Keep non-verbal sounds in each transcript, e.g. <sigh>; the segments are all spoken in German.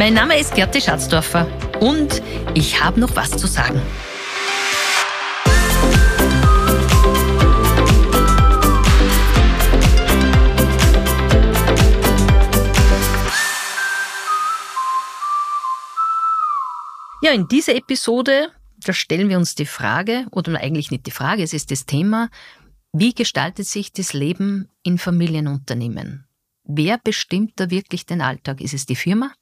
Mein Name ist Gerti Schatzdorfer und ich habe noch was zu sagen. Ja, in dieser Episode, da stellen wir uns die Frage, oder eigentlich nicht die Frage, es ist das Thema, wie gestaltet sich das Leben in Familienunternehmen? Wer bestimmt da wirklich den Alltag? Ist es die Firma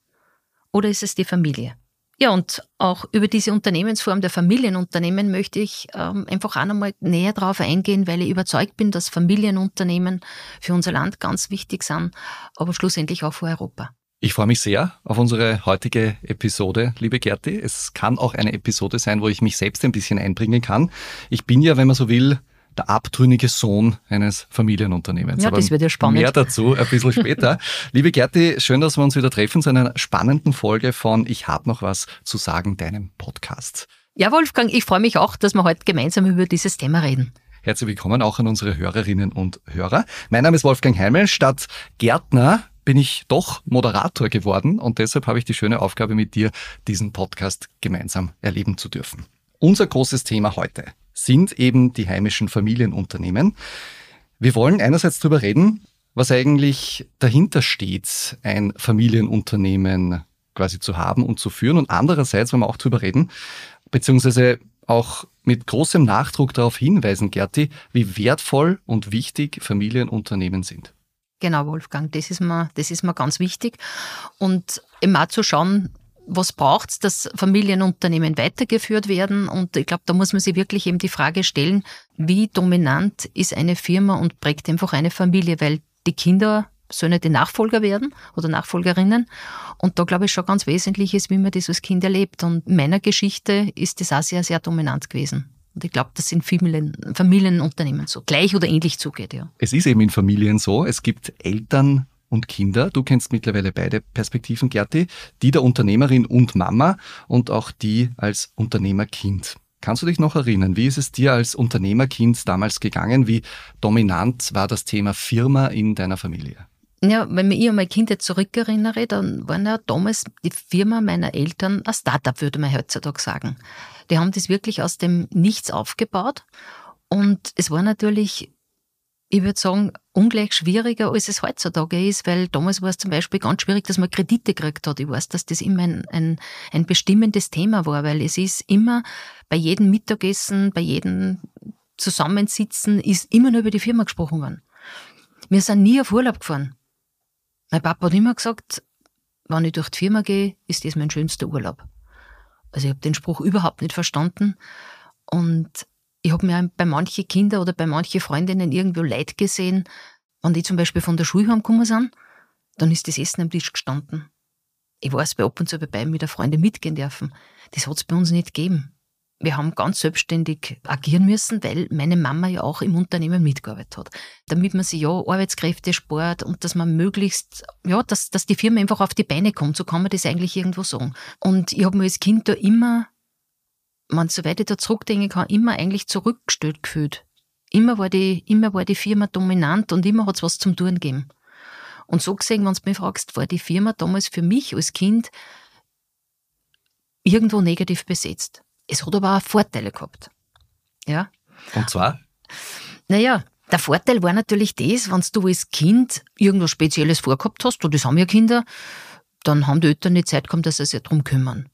oder ist es die Familie? Ja, und auch über diese Unternehmensform der Familienunternehmen möchte ich ähm, einfach auch nochmal näher drauf eingehen, weil ich überzeugt bin, dass Familienunternehmen für unser Land ganz wichtig sind, aber schlussendlich auch für Europa. Ich freue mich sehr auf unsere heutige Episode, liebe Gerti. Es kann auch eine Episode sein, wo ich mich selbst ein bisschen einbringen kann. Ich bin ja, wenn man so will, der abtrünnige Sohn eines Familienunternehmens. Ja, Aber das wird ja spannend. Mehr dazu ein bisschen <laughs> später. Liebe Gerti, schön, dass wir uns wieder treffen zu einer spannenden Folge von Ich habe noch was zu sagen, deinem Podcast. Ja, Wolfgang, ich freue mich auch, dass wir heute gemeinsam über dieses Thema reden. Herzlich willkommen auch an unsere Hörerinnen und Hörer. Mein Name ist Wolfgang Heimel. Statt Gärtner bin ich doch Moderator geworden und deshalb habe ich die schöne Aufgabe mit dir, diesen Podcast gemeinsam erleben zu dürfen. Unser großes Thema heute sind eben die heimischen Familienunternehmen. Wir wollen einerseits darüber reden, was eigentlich dahinter steht, ein Familienunternehmen quasi zu haben und zu führen. Und andererseits wollen wir auch darüber reden, beziehungsweise auch mit großem Nachdruck darauf hinweisen, Gerti, wie wertvoll und wichtig Familienunternehmen sind. Genau, Wolfgang, das ist mir, das ist mir ganz wichtig. Und immer zu schauen, was braucht es, dass Familienunternehmen weitergeführt werden? Und ich glaube, da muss man sich wirklich eben die Frage stellen, wie dominant ist eine Firma und prägt einfach eine Familie, weil die Kinder ja die Nachfolger werden oder Nachfolgerinnen. Und da glaube ich schon ganz wesentlich ist, wie man das als Kind erlebt. Und in meiner Geschichte ist das auch sehr, sehr dominant gewesen. Und ich glaube, das in Familien, Familienunternehmen so gleich oder ähnlich zugeht, ja. Es ist eben in Familien so, es gibt Eltern, und Kinder. Du kennst mittlerweile beide Perspektiven, Gerti, die der Unternehmerin und Mama und auch die als Unternehmerkind. Kannst du dich noch erinnern, wie ist es dir als Unternehmerkind damals gegangen? Wie dominant war das Thema Firma in deiner Familie? Ja, wenn ich an meine Kindheit zurückerinnere, dann war ja damals die Firma meiner Eltern ein Startup, würde man heutzutage sagen. Die haben das wirklich aus dem Nichts aufgebaut. Und es war natürlich ich würde sagen, ungleich schwieriger, als es heutzutage ist, weil damals war es zum Beispiel ganz schwierig, dass man Kredite gekriegt hat. Ich weiß, dass das immer ein, ein, ein bestimmendes Thema war, weil es ist immer bei jedem Mittagessen, bei jedem Zusammensitzen ist immer nur über die Firma gesprochen worden. Wir sind nie auf Urlaub gefahren. Mein Papa hat immer gesagt, wenn ich durch die Firma gehe, ist das mein schönster Urlaub. Also ich habe den Spruch überhaupt nicht verstanden. Und ich habe mir bei manchen Kindern oder bei manchen Freundinnen irgendwo Leid gesehen, wenn die zum Beispiel von der Schule heimgekommen sind, dann ist das Essen am Tisch gestanden. Ich weiß, bei ab und zu bei mit der Freundin mitgehen dürfen. Das hat es bei uns nicht gegeben. Wir haben ganz selbstständig agieren müssen, weil meine Mama ja auch im Unternehmen mitgearbeitet hat. Damit man sich ja Arbeitskräfte spart und dass man möglichst, ja, dass, dass die Firma einfach auf die Beine kommt, so kann man das eigentlich irgendwo sagen. Und ich habe mir als Kind da immer man, soweit ich da zurückdenken kann, immer eigentlich zurückgestellt gefühlt. Immer war die, immer war die Firma dominant und immer hat es was zum Tun gegeben. Und so gesehen, wenn du mich fragst, war die Firma damals für mich als Kind irgendwo negativ besetzt. Es hat aber auch Vorteile gehabt. Ja. Und zwar? Naja, der Vorteil war natürlich das, wenn du als Kind irgendwas Spezielles vorgehabt hast, und das haben ja Kinder, dann haben die Eltern nicht Zeit gehabt, dass sie sich darum kümmern.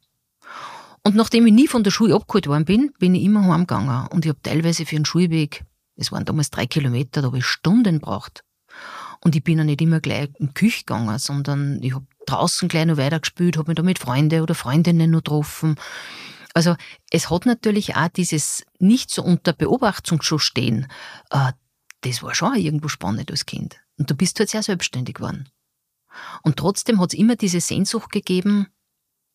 Und nachdem ich nie von der Schule abgeholt worden bin, bin ich immer heimgegangen. Und ich habe teilweise für einen Schulweg, es waren damals drei Kilometer, da habe ich Stunden braucht. Und ich bin ja nicht immer gleich in die Küche gegangen, sondern ich habe draußen gleich noch weitergespielt, habe mich da mit Freunden oder Freundinnen noch getroffen. Also es hat natürlich auch dieses nicht so unter Beobachtung schon stehen. Äh, das war schon irgendwo spannend als Kind. Und du bist halt sehr selbstständig geworden. Und trotzdem hat es immer diese Sehnsucht gegeben,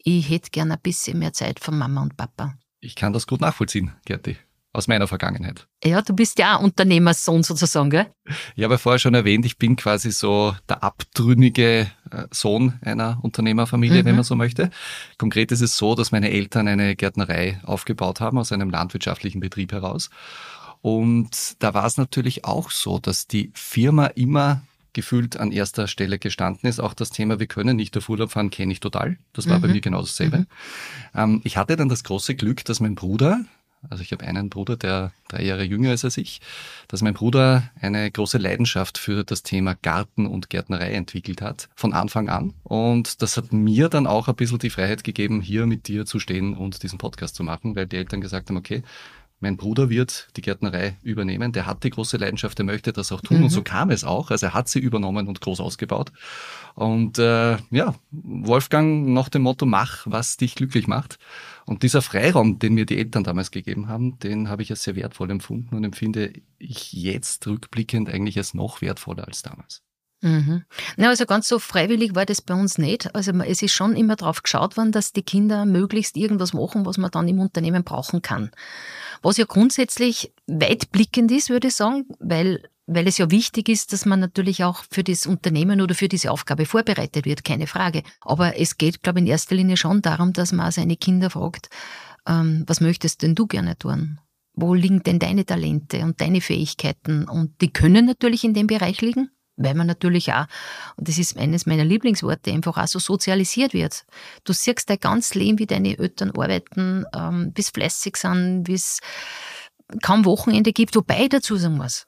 ich hätte gerne ein bisschen mehr Zeit von Mama und Papa. Ich kann das gut nachvollziehen, Gerti, aus meiner Vergangenheit. Ja, du bist ja auch Unternehmersohn sozusagen, gell? Ich habe vorher schon erwähnt, ich bin quasi so der abtrünnige äh, Sohn einer Unternehmerfamilie, mhm. wenn man so möchte. Konkret ist es so, dass meine Eltern eine Gärtnerei aufgebaut haben aus einem landwirtschaftlichen Betrieb heraus. Und da war es natürlich auch so, dass die Firma immer gefühlt an erster Stelle gestanden ist. Auch das Thema, wir können nicht auf Urlaub fahren, kenne ich total. Das war mhm. bei mir genau dasselbe. Mhm. Ähm, ich hatte dann das große Glück, dass mein Bruder, also ich habe einen Bruder, der drei Jahre jünger ist als ich, dass mein Bruder eine große Leidenschaft für das Thema Garten und Gärtnerei entwickelt hat, von Anfang an. Und das hat mir dann auch ein bisschen die Freiheit gegeben, hier mit dir zu stehen und diesen Podcast zu machen, weil die Eltern gesagt haben, okay, mein Bruder wird die Gärtnerei übernehmen. Der hat die große Leidenschaft, der möchte das auch tun. Mhm. Und so kam es auch. Also er hat sie übernommen und groß ausgebaut. Und äh, ja, Wolfgang nach dem Motto, mach, was dich glücklich macht. Und dieser Freiraum, den mir die Eltern damals gegeben haben, den habe ich als sehr wertvoll empfunden und empfinde ich jetzt rückblickend eigentlich als noch wertvoller als damals. Mhm. Na, also ganz so freiwillig war das bei uns nicht. Also es ist schon immer darauf geschaut worden, dass die Kinder möglichst irgendwas machen, was man dann im Unternehmen brauchen kann. Was ja grundsätzlich weitblickend ist, würde ich sagen, weil, weil es ja wichtig ist, dass man natürlich auch für das Unternehmen oder für diese Aufgabe vorbereitet wird, keine Frage. Aber es geht, glaube ich, in erster Linie schon darum, dass man seine Kinder fragt, ähm, was möchtest denn du gerne tun? Wo liegen denn deine Talente und deine Fähigkeiten? Und die können natürlich in dem Bereich liegen, weil man natürlich auch, und das ist eines meiner Lieblingsworte, einfach auch so sozialisiert wird. Du siehst dein ganz Leben, wie deine Eltern arbeiten, ähm, bis fleißig sind, es kaum Wochenende gibt, wobei dazu sagen muss,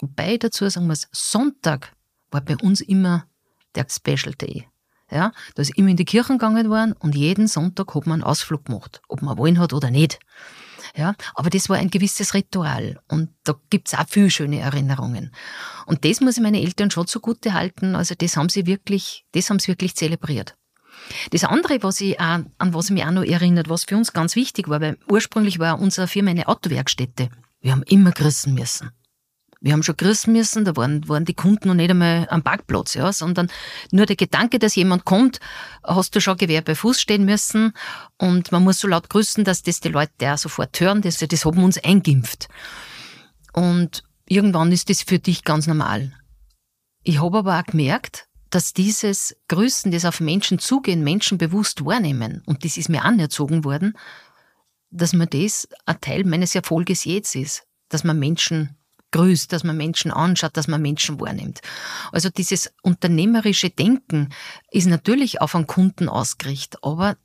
wobei dazu sagen muss, Sonntag war bei uns immer der Special Day. Ja, da ist immer in die Kirchen gegangen worden und jeden Sonntag hat man einen Ausflug gemacht, ob man wollen hat oder nicht. Ja, aber das war ein gewisses Ritual und da gibt's auch viel schöne Erinnerungen. Und das muss ich meine Eltern schon zugute halten. Also das haben sie wirklich, das haben sie wirklich zelebriert. Das andere, was ich auch, an was ich mich auch noch erinnert, was für uns ganz wichtig war, weil ursprünglich war unsere Firma eine Autowerkstätte. Wir haben immer grüßen müssen. Wir haben schon grüßen müssen, da waren, waren die Kunden noch nicht einmal am Parkplatz, ja, sondern nur der Gedanke, dass jemand kommt, hast du schon Gewehr bei Fuß stehen müssen und man muss so laut grüßen, dass das die Leute auch sofort hören, das, das haben uns eingimpft. Und irgendwann ist das für dich ganz normal. Ich habe aber auch gemerkt, dass dieses Grüßen, das auf Menschen zugehen, Menschen bewusst wahrnehmen, und das ist mir anerzogen worden, dass man das ein Teil meines Erfolges jetzt ist, dass man Menschen grüßt, dass man Menschen anschaut, dass man Menschen wahrnimmt. Also dieses unternehmerische Denken ist natürlich auf einen Kunden ausgerichtet, aber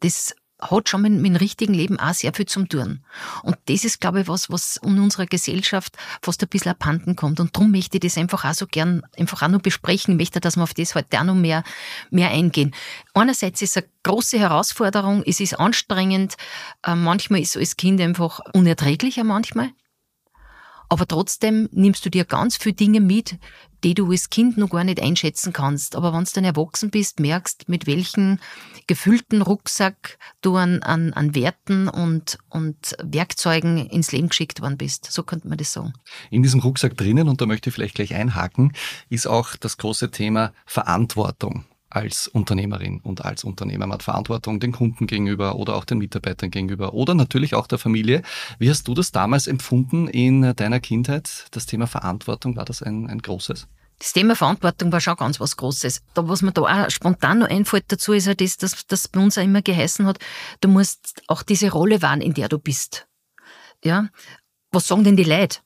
das hat schon mit, dem richtigen Leben auch sehr viel zum tun. Und das ist, glaube ich, was, was in unserer Gesellschaft fast ein bisschen abhanden kommt. Und darum möchte ich das einfach auch so gern einfach auch noch besprechen, möchte, dass wir auf das heute auch noch mehr, mehr eingehen. Einerseits ist es eine große Herausforderung, es ist anstrengend, äh, manchmal ist so als Kind einfach unerträglicher manchmal. Aber trotzdem nimmst du dir ganz viele Dinge mit, die du als Kind noch gar nicht einschätzen kannst. Aber wenn du dann erwachsen bist, merkst, mit welchem gefüllten Rucksack du an, an, an Werten und, und Werkzeugen ins Leben geschickt worden bist. So könnte man das sagen. In diesem Rucksack drinnen, und da möchte ich vielleicht gleich einhaken, ist auch das große Thema Verantwortung als Unternehmerin und als Unternehmer. Man hat Verantwortung den Kunden gegenüber oder auch den Mitarbeitern gegenüber oder natürlich auch der Familie. Wie hast du das damals empfunden in deiner Kindheit? Das Thema Verantwortung, war das ein, ein großes? Das Thema Verantwortung war schon ganz was Großes. Da, was mir da auch spontan noch einfällt dazu, ist ja das, dass das bei uns auch immer geheißen hat, du musst auch diese Rolle wahren, in der du bist. Ja. Was sagen denn die Leute?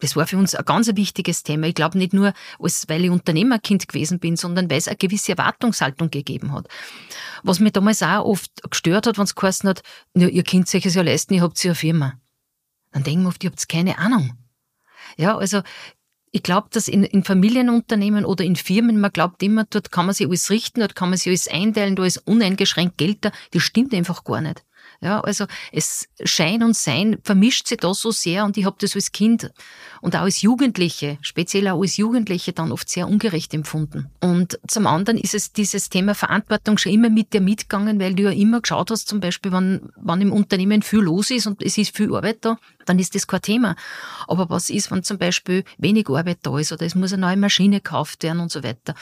Das war für uns ein ganz wichtiges Thema. Ich glaube nicht nur, weil ich Unternehmerkind gewesen bin, sondern weil es eine gewisse Erwartungshaltung gegeben hat. Was mich damals auch oft gestört hat, wenn es geheißen hat, ja, ihr könnt euch das ja leisten, ihr habt ja eine Firma. Dann denken wir oft, ihr habt keine Ahnung. Ja, also ich glaube, dass in, in Familienunternehmen oder in Firmen, man glaubt immer, dort kann man sich alles richten, dort kann man sich alles einteilen, da ist uneingeschränkt Geld da. Das stimmt einfach gar nicht. Ja, also es Schein und Sein vermischt sich da so sehr und ich habe das als Kind und auch als Jugendliche, speziell auch als Jugendliche dann oft sehr ungerecht empfunden. Und zum anderen ist es dieses Thema Verantwortung schon immer mit dir mitgegangen, weil du ja immer geschaut hast, zum Beispiel, wenn, wenn im Unternehmen viel los ist und es ist viel Arbeit da, dann ist das kein Thema. Aber was ist, wenn zum Beispiel wenig Arbeit da ist oder es muss eine neue Maschine gekauft werden und so weiter?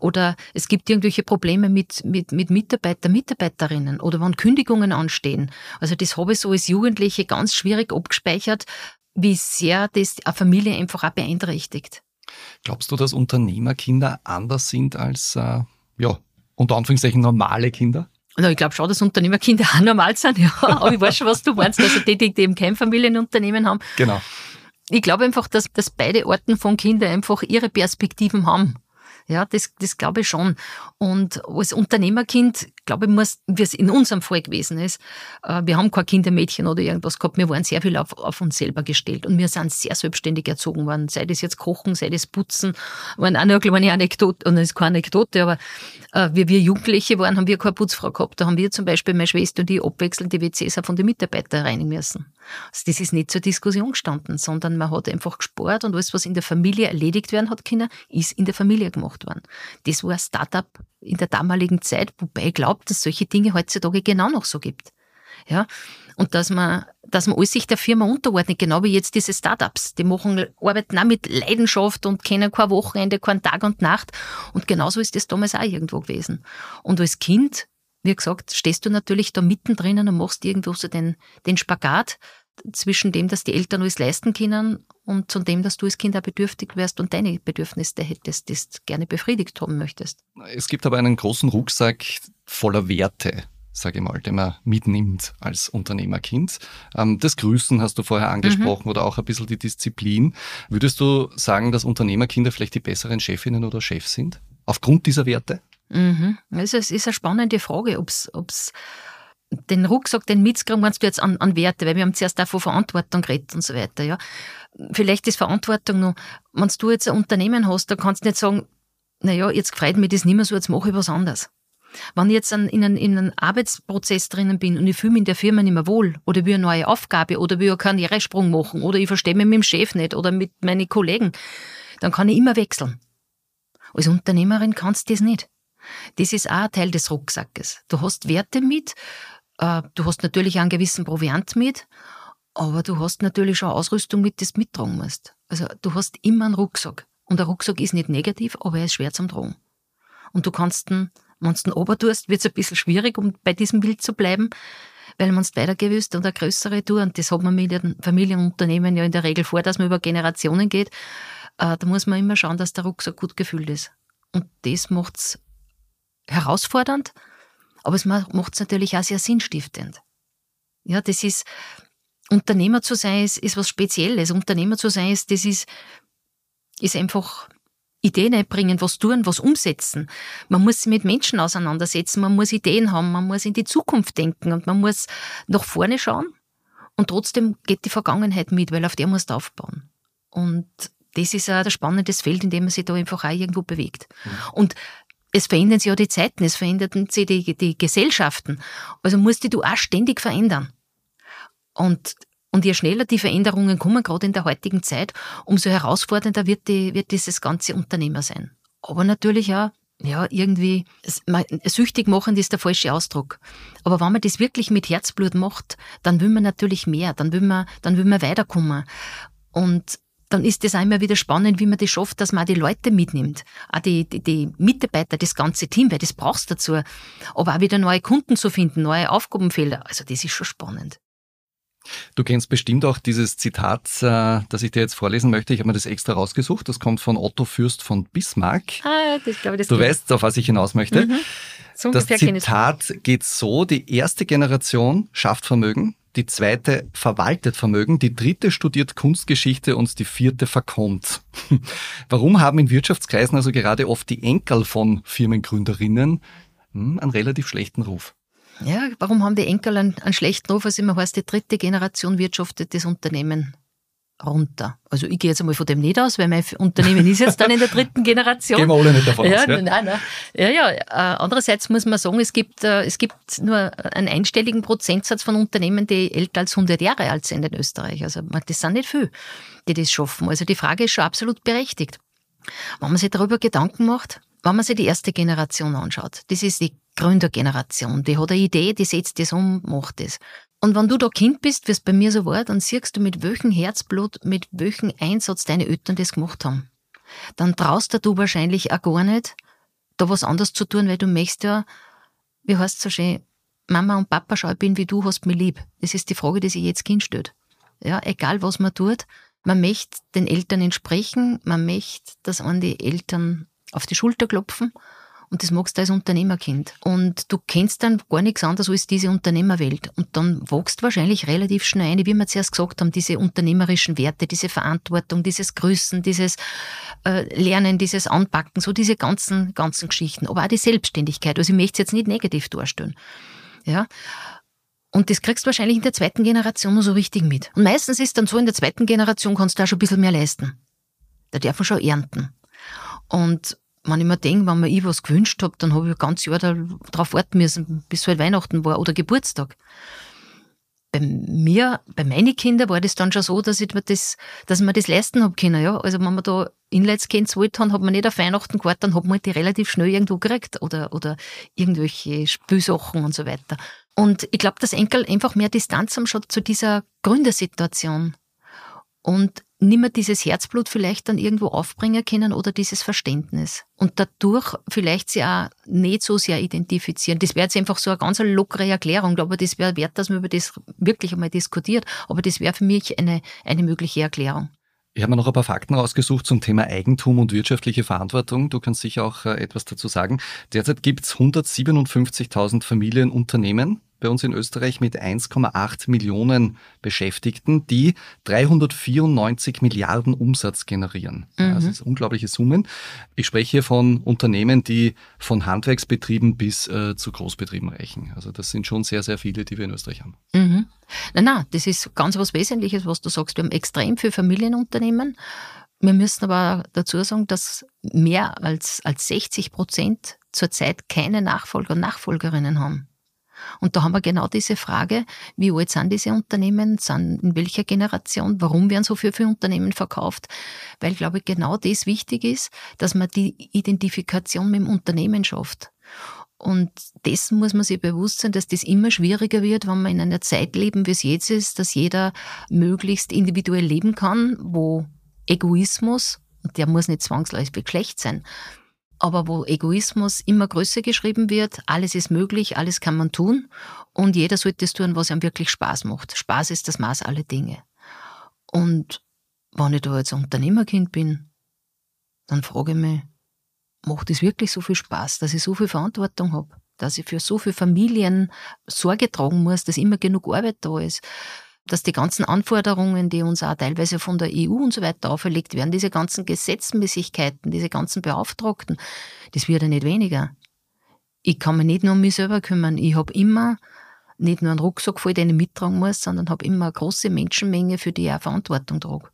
Oder es gibt irgendwelche Probleme mit, mit, mit Mitarbeiter, Mitarbeiterinnen oder wenn Kündigungen anstehen. Also das habe ich so als Jugendliche ganz schwierig abgespeichert, wie sehr das eine Familie einfach auch beeinträchtigt. Glaubst du, dass Unternehmerkinder anders sind als, äh, ja, unter Anführungszeichen normale Kinder? Na, ich glaube schon, dass Unternehmerkinder <laughs> auch normal sind, ja. Aber ich weiß schon, was du meinst. Also die, die eben kein Familienunternehmen haben. Genau. Ich glaube einfach, dass, dass beide Arten von Kindern einfach ihre Perspektiven haben. Ja, das, das glaube ich schon. Und als Unternehmerkind, glaube ich, muss, wie es in unserem Fall gewesen ist, äh, wir haben kein Kindermädchen oder irgendwas gehabt, wir waren sehr viel auf, auf uns selber gestellt und wir sind sehr selbstständig erzogen worden. Sei das jetzt Kochen, sei das Putzen, waren auch noch eine kleine Anekdote, und das ist keine Anekdote, aber äh, wie wir Jugendliche waren, haben wir keine Putzfrau gehabt. Da haben wir zum Beispiel, meine Schwester und die abwechselnd die WCs auch von den Mitarbeitern reinigen müssen. Also das ist nicht zur Diskussion gestanden, sondern man hat einfach gespart und alles, was in der Familie erledigt werden hat können, ist in der Familie gemacht worden. Das war Startup in der damaligen Zeit, wobei ich glaube, dass solche Dinge heutzutage genau noch so gibt. Ja, und dass man, dass man alles sich der Firma unterordnet, genau wie jetzt diese Startups. Die machen, arbeiten auch mit Leidenschaft und kennen kein Wochenende, kein Tag und Nacht. Und genauso ist das damals auch irgendwo gewesen. Und als Kind wie gesagt, stehst du natürlich da mittendrin und machst irgendwo so den, den Spagat zwischen dem, dass die Eltern alles leisten können und zu dem, dass du als Kind auch bedürftig wärst und deine Bedürfnisse hättest, das gerne befriedigt haben möchtest. Es gibt aber einen großen Rucksack voller Werte, sage ich mal, den man mitnimmt als Unternehmerkind. Ähm, das Grüßen hast du vorher angesprochen mhm. oder auch ein bisschen die Disziplin. Würdest du sagen, dass Unternehmerkinder vielleicht die besseren Chefinnen oder Chefs sind? Aufgrund dieser Werte? Mhm. Es ist, ist eine spannende Frage, ob es den Rucksack, den mitkriegen, meinst du jetzt an, an Werte, weil wir haben zuerst auch von Verantwortung geredet und so weiter, ja. Vielleicht ist Verantwortung noch, wenn du jetzt ein Unternehmen hast, da kannst du nicht sagen, naja, jetzt freut mich das nicht mehr so, jetzt mache ich was anderes. Wenn ich jetzt in, einem, in einem Arbeitsprozess drinnen bin und ich fühle mich in der Firma nicht mehr wohl oder will eine neue Aufgabe oder will einen Karrieresprung machen oder ich verstehe mich mit dem Chef nicht oder mit meinen Kollegen, dann kann ich immer wechseln. Als Unternehmerin kannst du das nicht. Das ist auch ein Teil des Rucksackes. Du hast Werte mit, du hast natürlich einen gewissen Proviant mit, aber du hast natürlich schon Ausrüstung mit, du mittragen musst. Also du hast immer einen Rucksack. Und der Rucksack ist nicht negativ, aber er ist schwer zum Tragen. Und du kannst den, wenn du den ober tust, wird es ein bisschen schwierig, um bei diesem Bild zu bleiben, weil man es weitergewüsst und eine größere Tour, und das hat man mit den Familienunternehmen ja in der Regel vor, dass man über Generationen geht, äh, da muss man immer schauen, dass der Rucksack gut gefüllt ist. Und das macht es herausfordernd, aber es macht es natürlich auch sehr sinnstiftend. Ja, das ist, Unternehmer zu sein, ist, ist was Spezielles. Unternehmer zu sein, ist, das ist, ist einfach Ideen einbringen, was tun, was umsetzen. Man muss sich mit Menschen auseinandersetzen, man muss Ideen haben, man muss in die Zukunft denken und man muss nach vorne schauen. Und trotzdem geht die Vergangenheit mit, weil auf der musst du aufbauen. Und das ist ein spannendes Feld, in dem man sich da einfach auch irgendwo bewegt. Mhm. Und es verändern sich ja die Zeiten, es verändern sich die, die Gesellschaften. Also musst du auch ständig verändern. Und, und je schneller die Veränderungen kommen, gerade in der heutigen Zeit, umso herausfordernder wird, die, wird dieses ganze Unternehmer sein. Aber natürlich auch ja, irgendwie, süchtig machen ist der falsche Ausdruck. Aber wenn man das wirklich mit Herzblut macht, dann will man natürlich mehr, dann will man, dann will man weiterkommen. Und dann ist es auch immer wieder spannend, wie man das schafft, dass man auch die Leute mitnimmt. Auch die, die, die Mitarbeiter, das ganze Team, weil das brauchst du dazu. Aber auch wieder neue Kunden zu finden, neue Aufgabenfelder. Also das ist schon spannend. Du kennst bestimmt auch dieses Zitat, äh, das ich dir jetzt vorlesen möchte. Ich habe mir das extra rausgesucht. Das kommt von Otto Fürst von Bismarck. Ah, das glaube ich, das Du weißt, auf was ich hinaus möchte. Mhm. So das Zitat geht so, die erste Generation schafft Vermögen, die zweite verwaltet Vermögen, die dritte studiert Kunstgeschichte und die vierte verkommt. <laughs> Warum haben in Wirtschaftskreisen also gerade oft die Enkel von Firmengründerinnen hm, einen relativ schlechten Ruf? Ja, warum haben die Enkel einen, einen schlechten Ruf? Also immer heißt, die dritte Generation wirtschaftet das Unternehmen runter. Also ich gehe jetzt einmal von dem nicht aus, weil mein Unternehmen ist jetzt dann in der dritten Generation. Gehen wir alle nicht davon ja, aus. Ja, nein, nein. ja, ja. Äh, andererseits muss man sagen, es gibt, äh, es gibt nur einen einstelligen Prozentsatz von Unternehmen, die älter als 100 Jahre alt sind in Österreich. Also das sind nicht viele, die das schaffen. Also die Frage ist schon absolut berechtigt. Wenn man sich darüber Gedanken macht, wenn man sich die erste Generation anschaut, das ist die Gründergeneration, die hat eine Idee, die setzt das um, macht das. Und wenn du da Kind bist, wie es bei mir so war, dann siehst du, mit welchem Herzblut, mit welchem Einsatz deine Eltern das gemacht haben. Dann traust du wahrscheinlich auch gar nicht, da was anderes zu tun, weil du möchtest ja, wie heißt es so schön, Mama und Papa, schau, ich bin wie du, hast mich lieb. Das ist die Frage, die sich jetzt Kind stellt. Ja, egal was man tut, man möchte den Eltern entsprechen, man möchte, dass an die Eltern auf die Schulter klopfen und das magst du als Unternehmerkind. Und du kennst dann gar nichts anderes als diese Unternehmerwelt. Und dann wächst wahrscheinlich relativ schnell ein, wie wir zuerst gesagt haben, diese unternehmerischen Werte, diese Verantwortung, dieses Grüßen, dieses äh, Lernen, dieses Anpacken, so diese ganzen, ganzen Geschichten. Aber auch die Selbstständigkeit. Also ich möchte es jetzt nicht negativ darstellen. Ja. Und das kriegst du wahrscheinlich in der zweiten Generation nur so richtig mit. Und meistens ist dann so, in der zweiten Generation kannst du auch schon ein bisschen mehr leisten. Da darf man schon ernten. Und wenn ich mir denke, wenn mir ich was gewünscht habe, dann habe ich ein ganzes Jahr darauf warten müssen, bis halt Weihnachten war oder Geburtstag. Bei mir, bei meinen Kindern war das dann schon so, dass ich mir das, dass mir das leisten habe können, ja. Also wenn man da Inlineskates wollte haben, hat man nicht auf Weihnachten gewartet, dann hat man die relativ schnell irgendwo gekriegt oder, oder irgendwelche Spülsachen und so weiter. Und ich glaube, dass Enkel einfach mehr Distanz haben schon zu dieser Gründersituation. Und nicht mehr dieses Herzblut vielleicht dann irgendwo aufbringen können oder dieses Verständnis. Und dadurch vielleicht sie auch nicht so sehr identifizieren. Das wäre jetzt einfach so eine ganz lockere Erklärung, aber das wäre wert, dass man über das wirklich einmal diskutiert. Aber das wäre für mich eine, eine mögliche Erklärung. Ich habe mir noch ein paar Fakten rausgesucht zum Thema Eigentum und wirtschaftliche Verantwortung. Du kannst sicher auch äh, etwas dazu sagen. Derzeit gibt es 157.000 Familienunternehmen bei uns in Österreich mit 1,8 Millionen Beschäftigten, die 394 Milliarden Umsatz generieren. Mhm. das sind unglaubliche Summen. Ich spreche hier von Unternehmen, die von Handwerksbetrieben bis äh, zu Großbetrieben reichen. Also das sind schon sehr, sehr viele, die wir in Österreich haben. Mhm. Nein, nein, das ist ganz was Wesentliches, was du sagst. Wir haben extrem viele Familienunternehmen. Wir müssen aber dazu sagen, dass mehr als, als 60 Prozent zurzeit keine Nachfolger und Nachfolgerinnen haben. Und da haben wir genau diese Frage, wie alt sind diese Unternehmen, sind in welcher Generation, warum werden so viele, viele Unternehmen verkauft? Weil, glaube ich, genau das wichtig ist, dass man die Identifikation mit dem Unternehmen schafft. Und dessen muss man sich bewusst sein, dass das immer schwieriger wird, wenn wir in einer Zeit leben, wie es jetzt ist, dass jeder möglichst individuell leben kann, wo Egoismus, und der muss nicht zwangsläufig Geschlecht sein, aber wo Egoismus immer größer geschrieben wird, alles ist möglich, alles kann man tun und jeder sollte es tun, was einem wirklich Spaß macht. Spaß ist das Maß aller Dinge. Und wenn ich da jetzt Unternehmerkind bin, dann frage ich mich, macht es wirklich so viel Spaß, dass ich so viel Verantwortung habe, dass ich für so viele Familien Sorge tragen muss, dass immer genug Arbeit da ist, dass die ganzen Anforderungen, die uns auch teilweise von der EU und so weiter auferlegt werden, diese ganzen Gesetzmäßigkeiten, diese ganzen Beauftragten, das wird ja nicht weniger. Ich kann mich nicht nur um mich selber kümmern. Ich habe immer nicht nur einen Rucksack voll, den ich mittragen muss, sondern habe immer eine große Menschenmenge, für die ich auch Verantwortung trage.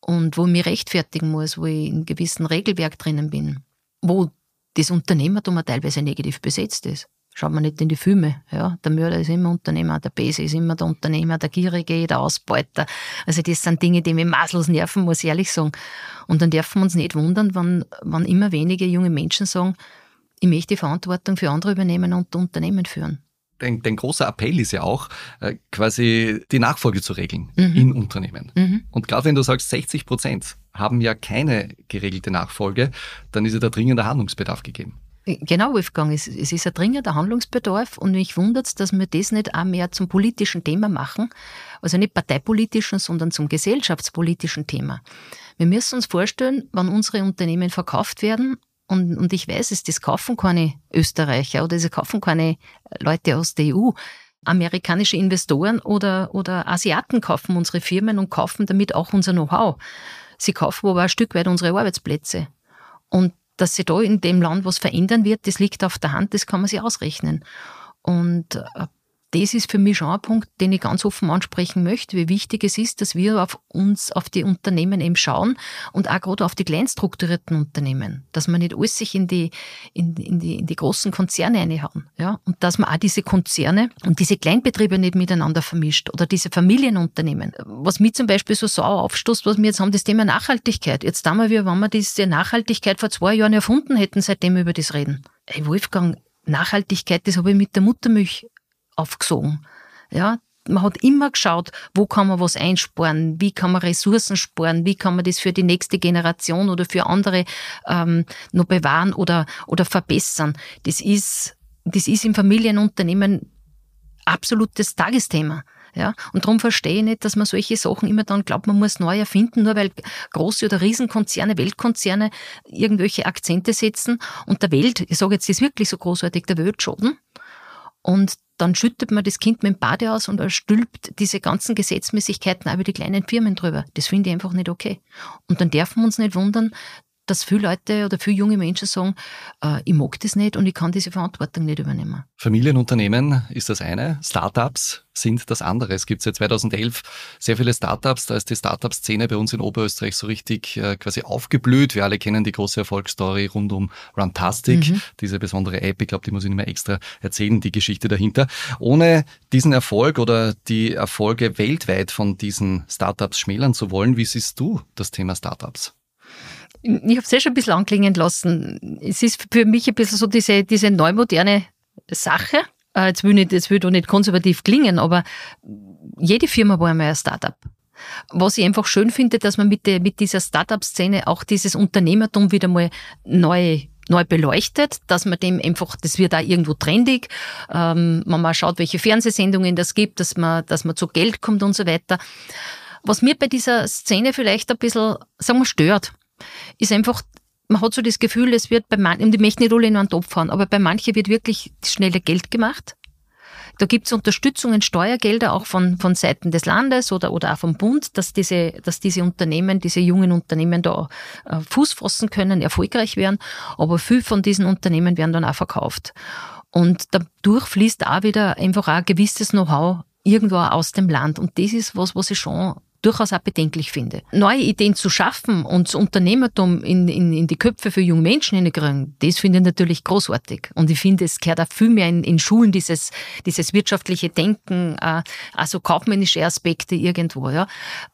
Und wo ich mich rechtfertigen muss, wo ich in gewissen Regelwerk drinnen bin, wo das Unternehmertum teilweise negativ besetzt ist. Schaut man nicht in die Filme. Ja, der Mörder ist immer Unternehmer, der Bese ist immer der Unternehmer, der Gierige, der Ausbeuter. Also das sind Dinge, die mich maßlos nerven, muss ich ehrlich sagen. Und dann dürfen wir uns nicht wundern, wenn, wenn immer weniger junge Menschen sagen, ich möchte die Verantwortung für andere übernehmen und Unternehmen führen. Dein, dein großer Appell ist ja auch, äh, quasi die Nachfolge zu regeln mhm. in Unternehmen. Mhm. Und gerade wenn du sagst, 60 Prozent haben ja keine geregelte Nachfolge, dann ist ja da dringender Handlungsbedarf gegeben. Genau, Wolfgang, es, es ist ein dringender Handlungsbedarf und mich wundert es, dass wir das nicht auch mehr zum politischen Thema machen, also nicht parteipolitischen, sondern zum gesellschaftspolitischen Thema. Wir müssen uns vorstellen, wann unsere Unternehmen verkauft werden und, und ich weiß es, das kaufen keine Österreicher oder das kaufen keine Leute aus der EU. Amerikanische Investoren oder, oder Asiaten kaufen unsere Firmen und kaufen damit auch unser Know-how. Sie kaufen aber ein Stück weit unsere Arbeitsplätze. Und dass sich da in dem Land was verändern wird, das liegt auf der Hand, das kann man sich ausrechnen. Und äh, das ist für mich schon ein Punkt, den ich ganz offen ansprechen möchte, wie wichtig es ist, dass wir auf uns, auf die Unternehmen eben schauen und auch gerade auf die kleinstrukturierten Unternehmen, dass man nicht alles sich in die, in, in die, in die großen Konzerne reinhauen, ja, und dass man auch diese Konzerne und diese Kleinbetriebe nicht miteinander vermischt oder diese Familienunternehmen. Was mich zum Beispiel so sauer aufstoßt, was wir jetzt haben, das Thema Nachhaltigkeit. Jetzt da mal wir, wenn wir diese Nachhaltigkeit vor zwei Jahren erfunden hätten, seitdem wir über das reden. Ey, Wolfgang, Nachhaltigkeit, das habe ich mit der Muttermilch aufgesogen. Ja, man hat immer geschaut, wo kann man was einsparen, wie kann man Ressourcen sparen, wie kann man das für die nächste Generation oder für andere ähm, noch bewahren oder, oder verbessern. Das ist, das ist im Familienunternehmen absolutes Tagesthema. Ja? Und darum verstehe ich nicht, dass man solche Sachen immer dann glaubt, man muss neu erfinden, nur weil große oder Riesenkonzerne, Weltkonzerne irgendwelche Akzente setzen und der Welt, ich sage jetzt, das wirklich so großartig, der Welt schaden. Und dann schüttet man das Kind mit dem Bade aus und stülpt diese ganzen Gesetzmäßigkeiten auch über die kleinen Firmen drüber. Das finde ich einfach nicht okay. Und dann dürfen wir uns nicht wundern, dass viele Leute oder viele junge Menschen sagen, äh, ich mag das nicht und ich kann diese Verantwortung nicht übernehmen. Familienunternehmen ist das eine, Startups sind das andere. Es gibt seit 2011 sehr viele Startups, da ist die Startup-Szene bei uns in Oberösterreich so richtig äh, quasi aufgeblüht. Wir alle kennen die große Erfolgsstory rund um Runtastic, mhm. diese besondere App, ich glaube, die muss ich nicht mehr extra erzählen, die Geschichte dahinter. Ohne diesen Erfolg oder die Erfolge weltweit von diesen Startups schmälern zu wollen, wie siehst du das Thema Startups? Ich habe es eh schon ein bisschen anklingen lassen. Es ist für mich ein bisschen so diese, diese neumoderne Sache. Äh, jetzt will, ich, jetzt will ich nicht konservativ klingen, aber jede Firma war einmal ein Startup. Was ich einfach schön finde, dass man mit, der, mit dieser Startup-Szene auch dieses Unternehmertum wieder mal neu neu beleuchtet, dass man dem einfach, das wird da irgendwo trendig, ähm, man mal schaut, welche Fernsehsendungen das gibt, dass man, dass man zu Geld kommt und so weiter. Was mir bei dieser Szene vielleicht ein bisschen, sagen wir, stört, ist einfach, man hat so das Gefühl, es wird bei manchen, und ich möchte nicht alle in einen Topf fahren, aber bei manchen wird wirklich schnelle Geld gemacht. Da gibt es Unterstützungen, Steuergelder auch von, von Seiten des Landes oder, oder auch vom Bund, dass diese, dass diese Unternehmen, diese jungen Unternehmen da äh, Fuß fassen können, erfolgreich werden. Aber viel von diesen Unternehmen werden dann auch verkauft. Und dadurch fließt auch wieder einfach auch ein gewisses Know-how irgendwo aus dem Land. Und das ist was, was ich schon durchaus auch bedenklich finde. Neue Ideen zu schaffen und Unternehmertum in, in, in die Köpfe für junge Menschen hineingekriegen, das finde ich natürlich großartig. Und ich finde, es gehört auch viel mehr in, in Schulen, dieses, dieses wirtschaftliche Denken, äh, also kaufmännische Aspekte irgendwo. Ja.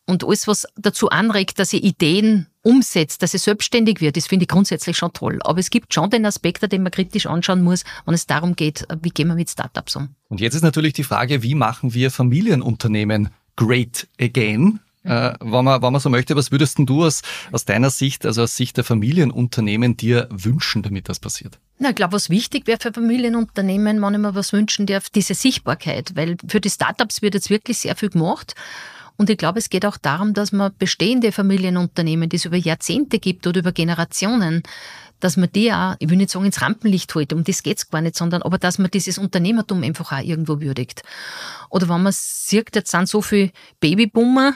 Und alles, was dazu anregt, dass ich Ideen umsetzt, dass es selbstständig wird, das finde ich grundsätzlich schon toll. Aber es gibt schon den Aspekt, den man kritisch anschauen muss, wenn es darum geht, wie gehen wir mit Startups um. Und jetzt ist natürlich die Frage, wie machen wir Familienunternehmen great again. Äh, wenn, man, wenn man so möchte, was würdest du aus, aus deiner Sicht, also aus Sicht der Familienunternehmen, dir wünschen, damit das passiert? Na, ich glaube, was wichtig wäre für Familienunternehmen, wenn ich mir was wünschen darf, diese Sichtbarkeit, weil für die Startups wird jetzt wirklich sehr viel gemacht. Und ich glaube, es geht auch darum, dass man bestehende Familienunternehmen, die es über Jahrzehnte gibt oder über Generationen, dass man die auch, ich will nicht sagen ins Rampenlicht holt, um das geht's gar nicht, sondern aber dass man dieses Unternehmertum einfach auch irgendwo würdigt. Oder wenn man sieht, jetzt sind so viele Babyboomer,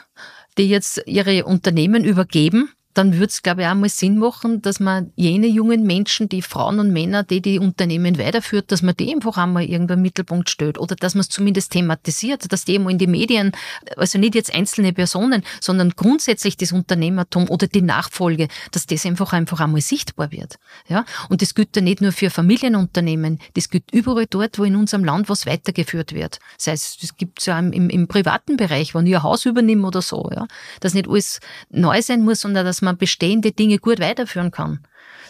die jetzt ihre Unternehmen übergeben dann würde es, glaube ich, auch mal Sinn machen, dass man jene jungen Menschen, die Frauen und Männer, die die Unternehmen weiterführt, dass man die einfach einmal irgendwo im Mittelpunkt stellt oder dass man es zumindest thematisiert, dass die immer in die Medien, also nicht jetzt einzelne Personen, sondern grundsätzlich das Unternehmertum oder die Nachfolge, dass das einfach einfach einmal sichtbar wird. Ja? Und das gilt ja nicht nur für Familienunternehmen, das gilt überall dort, wo in unserem Land was weitergeführt wird. Sei es, das gibt es ja im, im, im privaten Bereich, wenn ich ein Haus übernehme oder so, ja? dass nicht alles neu sein muss, sondern dass man man bestehende Dinge gut weiterführen kann.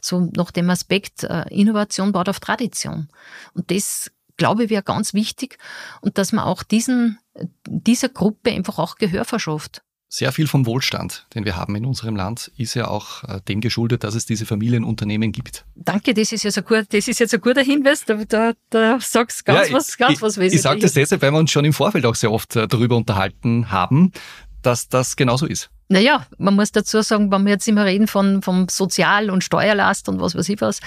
So nach dem Aspekt äh, Innovation baut auf Tradition. Und das, glaube ich, wäre ganz wichtig und dass man auch diesen, dieser Gruppe einfach auch Gehör verschafft. Sehr viel vom Wohlstand, den wir haben in unserem Land, ist ja auch äh, dem geschuldet, dass es diese Familienunternehmen gibt. Danke, das ist, jetzt ein, gut, das ist jetzt ein guter Hinweis. Da, da, da sagst du ganz ja, was, ganz ich, was Wesentliches. Ich sage das deshalb, weil wir uns schon im Vorfeld auch sehr oft äh, darüber unterhalten haben, dass das genauso ist. Naja, man muss dazu sagen, wenn wir jetzt immer reden von, vom Sozial- und Steuerlast und was weiß ich was,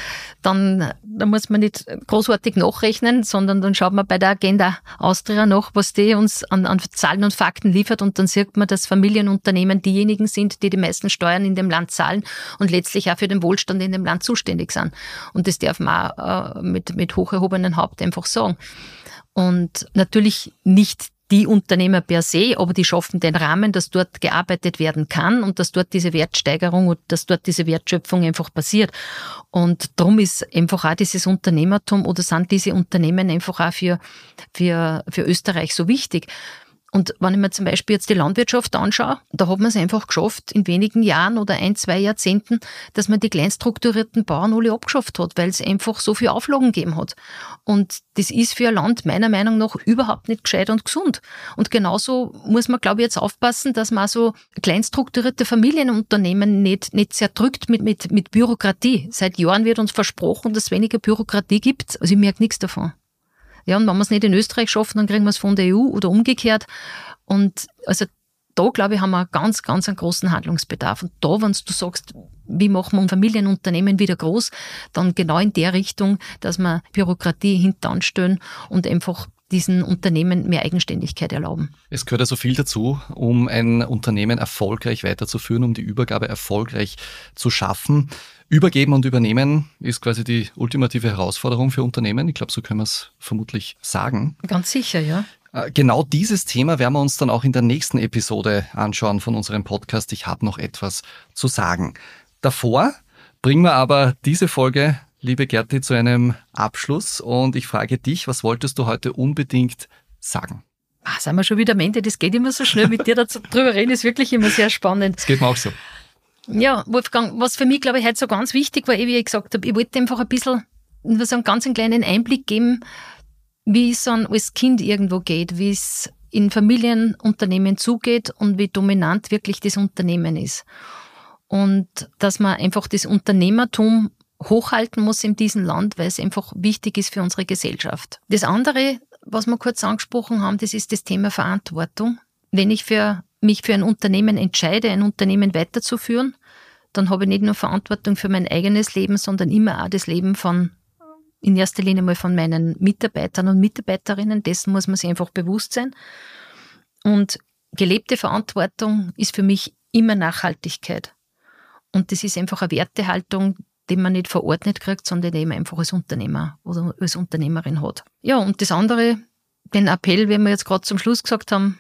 dann, dann muss man nicht großartig nachrechnen, sondern dann schaut man bei der Agenda Austria nach, was die uns an, an Zahlen und Fakten liefert und dann sieht man, dass Familienunternehmen diejenigen sind, die die meisten Steuern in dem Land zahlen und letztlich auch für den Wohlstand in dem Land zuständig sind. Und das darf man auch äh, mit, mit hocherhobenen Haupt einfach sagen. Und natürlich nicht die Unternehmer per se, aber die schaffen den Rahmen, dass dort gearbeitet werden kann und dass dort diese Wertsteigerung und dass dort diese Wertschöpfung einfach passiert. Und darum ist einfach auch dieses Unternehmertum oder sind diese Unternehmen einfach auch für, für, für Österreich so wichtig. Und wenn ich mir zum Beispiel jetzt die Landwirtschaft anschaue, da hat man es einfach geschafft, in wenigen Jahren oder ein, zwei Jahrzehnten, dass man die kleinstrukturierten Bauern alle abgeschafft hat, weil es einfach so viel Auflagen gegeben hat. Und das ist für ein Land meiner Meinung nach überhaupt nicht gescheit und gesund. Und genauso muss man, glaube ich, jetzt aufpassen, dass man so kleinstrukturierte Familienunternehmen nicht, nicht zerdrückt mit, mit, mit Bürokratie. Seit Jahren wird uns versprochen, dass es weniger Bürokratie gibt. Also ich merke nichts davon. Ja, und wenn wir es nicht in Österreich schaffen, dann kriegen wir es von der EU oder umgekehrt. Und also da, glaube ich, haben wir ganz, ganz einen großen Handlungsbedarf. Und da, wenn du sagst, wie machen wir ein Familienunternehmen wieder groß, dann genau in der Richtung, dass wir Bürokratie hintanstellen und einfach diesen Unternehmen mehr Eigenständigkeit erlauben. Es gehört also viel dazu, um ein Unternehmen erfolgreich weiterzuführen, um die Übergabe erfolgreich zu schaffen. Übergeben und übernehmen ist quasi die ultimative Herausforderung für Unternehmen. Ich glaube, so können wir es vermutlich sagen. Ganz sicher, ja. Äh, genau dieses Thema werden wir uns dann auch in der nächsten Episode anschauen von unserem Podcast. Ich habe noch etwas zu sagen. Davor bringen wir aber diese Folge liebe Gerti, zu einem Abschluss und ich frage dich, was wolltest du heute unbedingt sagen? Ah, sind wir schon wieder am Ende? Das geht immer so schnell. Mit dir darüber <laughs> reden ist wirklich immer sehr spannend. Das geht mir auch so. Ja, Wolfgang, was für mich, glaube ich, heute so ganz wichtig war, wie ich gesagt habe, ich wollte einfach ein bisschen, so einen ganz kleinen Einblick geben, wie es dann als Kind irgendwo geht, wie es in Familienunternehmen zugeht und wie dominant wirklich das Unternehmen ist. Und dass man einfach das Unternehmertum hochhalten muss in diesem Land, weil es einfach wichtig ist für unsere Gesellschaft. Das andere, was wir kurz angesprochen haben, das ist das Thema Verantwortung. Wenn ich für mich für ein Unternehmen entscheide, ein Unternehmen weiterzuführen, dann habe ich nicht nur Verantwortung für mein eigenes Leben, sondern immer auch das Leben von in erster Linie mal von meinen Mitarbeitern und Mitarbeiterinnen. Dessen muss man sich einfach bewusst sein. Und gelebte Verantwortung ist für mich immer Nachhaltigkeit. Und das ist einfach eine Wertehaltung, den man nicht verordnet kriegt, sondern den man einfach als Unternehmer oder als Unternehmerin hat. Ja, und das andere, den Appell, wie wir jetzt gerade zum Schluss gesagt haben,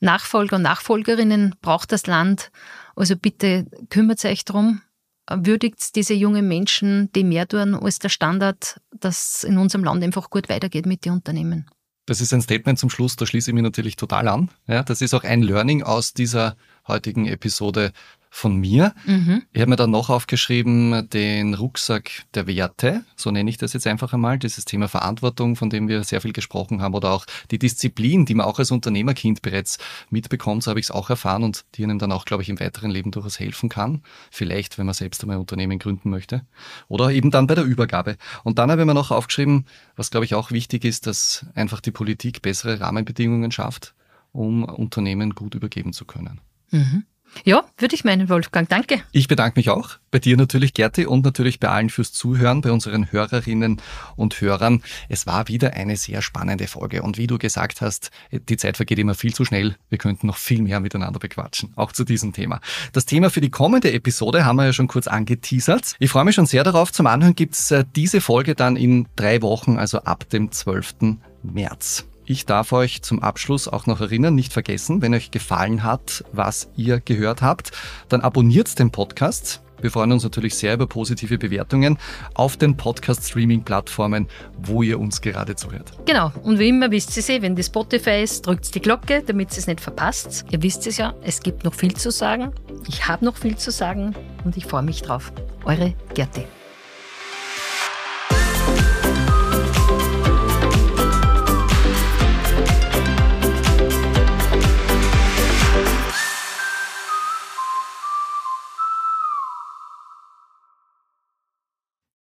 Nachfolger und Nachfolgerinnen braucht das Land. Also bitte kümmert euch darum, würdigt diese jungen Menschen, die mehr tun als der Standard, dass in unserem Land einfach gut weitergeht mit den Unternehmen. Das ist ein Statement zum Schluss, da schließe ich mich natürlich total an. Ja, das ist auch ein Learning aus dieser heutigen Episode von mir. Mhm. Ich habe mir dann noch aufgeschrieben, den Rucksack der Werte, so nenne ich das jetzt einfach einmal, dieses Thema Verantwortung, von dem wir sehr viel gesprochen haben, oder auch die Disziplin, die man auch als Unternehmerkind bereits mitbekommt, so habe ich es auch erfahren und die einem dann auch, glaube ich, im weiteren Leben durchaus helfen kann. Vielleicht, wenn man selbst einmal ein Unternehmen gründen möchte. Oder eben dann bei der Übergabe. Und dann habe ich mir noch aufgeschrieben, was, glaube ich, auch wichtig ist, dass einfach die Politik bessere Rahmenbedingungen schafft, um Unternehmen gut übergeben zu können. Mhm. Ja, würde ich meinen, Wolfgang. Danke. Ich bedanke mich auch. Bei dir natürlich, Gerti, und natürlich bei allen fürs Zuhören, bei unseren Hörerinnen und Hörern. Es war wieder eine sehr spannende Folge. Und wie du gesagt hast, die Zeit vergeht immer viel zu schnell. Wir könnten noch viel mehr miteinander bequatschen. Auch zu diesem Thema. Das Thema für die kommende Episode haben wir ja schon kurz angeteasert. Ich freue mich schon sehr darauf. Zum Anhören gibt's äh, diese Folge dann in drei Wochen, also ab dem 12. März. Ich darf euch zum Abschluss auch noch erinnern, nicht vergessen, wenn euch gefallen hat, was ihr gehört habt, dann abonniert den Podcast. Wir freuen uns natürlich sehr über positive Bewertungen auf den Podcast-Streaming-Plattformen, wo ihr uns gerade zuhört. Genau. Und wie immer wisst ihr eh, wenn die Spotify ist, drückt die Glocke, damit ihr es nicht verpasst. Ihr wisst es ja, es gibt noch viel zu sagen. Ich habe noch viel zu sagen und ich freue mich drauf. Eure Gerti.